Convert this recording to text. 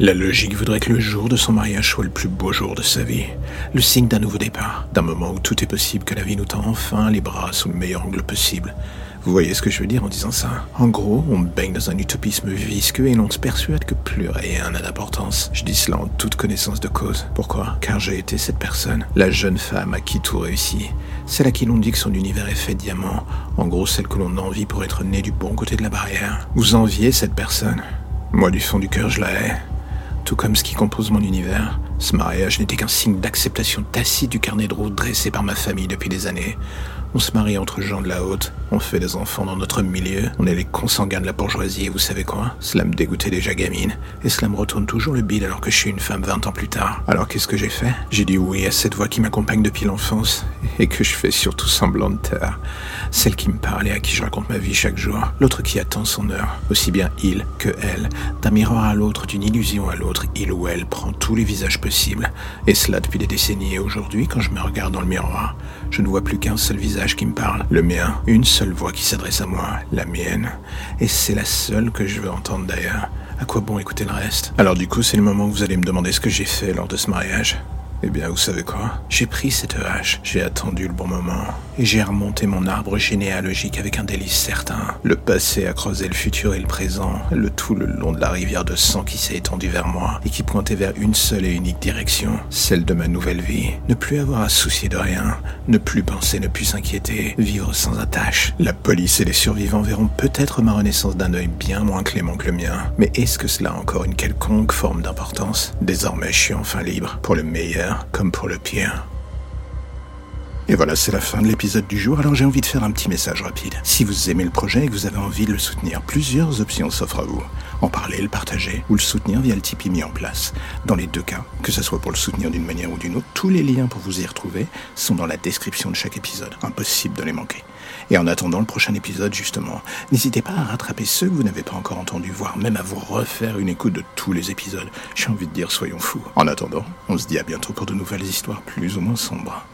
La logique voudrait que le jour de son mariage soit le plus beau jour de sa vie, le signe d'un nouveau départ, d'un moment où tout est possible, que la vie nous tend enfin les bras sous le meilleur angle possible. Vous voyez ce que je veux dire en disant ça? En gros, on baigne dans un utopisme visqueux et l'on se persuade que plus rien n'a d'importance. Je dis cela en toute connaissance de cause. Pourquoi? Car j'ai été cette personne, la jeune femme à qui tout réussit, celle à qui l'on dit que son univers est fait de diamants, en gros celle que l'on envie pour être née du bon côté de la barrière. Vous enviez cette personne Moi du fond du cœur je la hais tout comme ce qui compose mon univers. Ce mariage n'était qu'un signe d'acceptation tacite du carnet de route dressé par ma famille depuis des années. On se marie entre gens de la haute, on fait des enfants dans notre milieu, on est les consanguins de la bourgeoisie et vous savez quoi? Cela me dégoûtait déjà gamine, et cela me retourne toujours le bide alors que je suis une femme 20 ans plus tard. Alors qu'est-ce que j'ai fait? J'ai dit oui à cette voix qui m'accompagne depuis l'enfance, et que je fais surtout semblant de taire. Celle qui me parle et à qui je raconte ma vie chaque jour, l'autre qui attend son heure, aussi bien il que elle. D'un miroir à l'autre, d'une illusion à l'autre, il ou elle prend tous les visages possibles, et cela depuis des décennies. Et aujourd'hui, quand je me regarde dans le miroir, je ne vois plus qu'un seul visage qui me parle, le mien, une seule voix qui s'adresse à moi, la mienne. Et c'est la seule que je veux entendre d'ailleurs. À quoi bon écouter le reste? Alors du coup, c'est le moment où vous allez me demander ce que j'ai fait lors de ce mariage? Eh bien, vous savez quoi? J'ai pris cette hache, j'ai attendu le bon moment, et j'ai remonté mon arbre généalogique avec un délice certain. Le passé a creusé le futur et le présent, le tout le long de la rivière de sang qui s'est étendue vers moi, et qui pointait vers une seule et unique direction, celle de ma nouvelle vie. Ne plus avoir à soucier de rien, ne plus penser, ne plus s'inquiéter, vivre sans attache. La police et les survivants verront peut-être ma renaissance d'un œil bien moins clément que le mien, mais est-ce que cela a encore une quelconque forme d'importance? Désormais, je suis enfin libre, pour le comme pour le pire. Et voilà, c'est la fin de l'épisode du jour, alors j'ai envie de faire un petit message rapide. Si vous aimez le projet et que vous avez envie de le soutenir, plusieurs options s'offrent à vous. En parler, le partager ou le soutenir via le Tipeee mis en place. Dans les deux cas, que ce soit pour le soutenir d'une manière ou d'une autre, tous les liens pour vous y retrouver sont dans la description de chaque épisode. Impossible de les manquer. Et en attendant le prochain épisode, justement, n'hésitez pas à rattraper ceux que vous n'avez pas encore entendus, voire même à vous refaire une écoute de tous les épisodes. J'ai envie de dire, soyons fous. En attendant, on se dit à bientôt pour de nouvelles histoires plus ou moins sombres.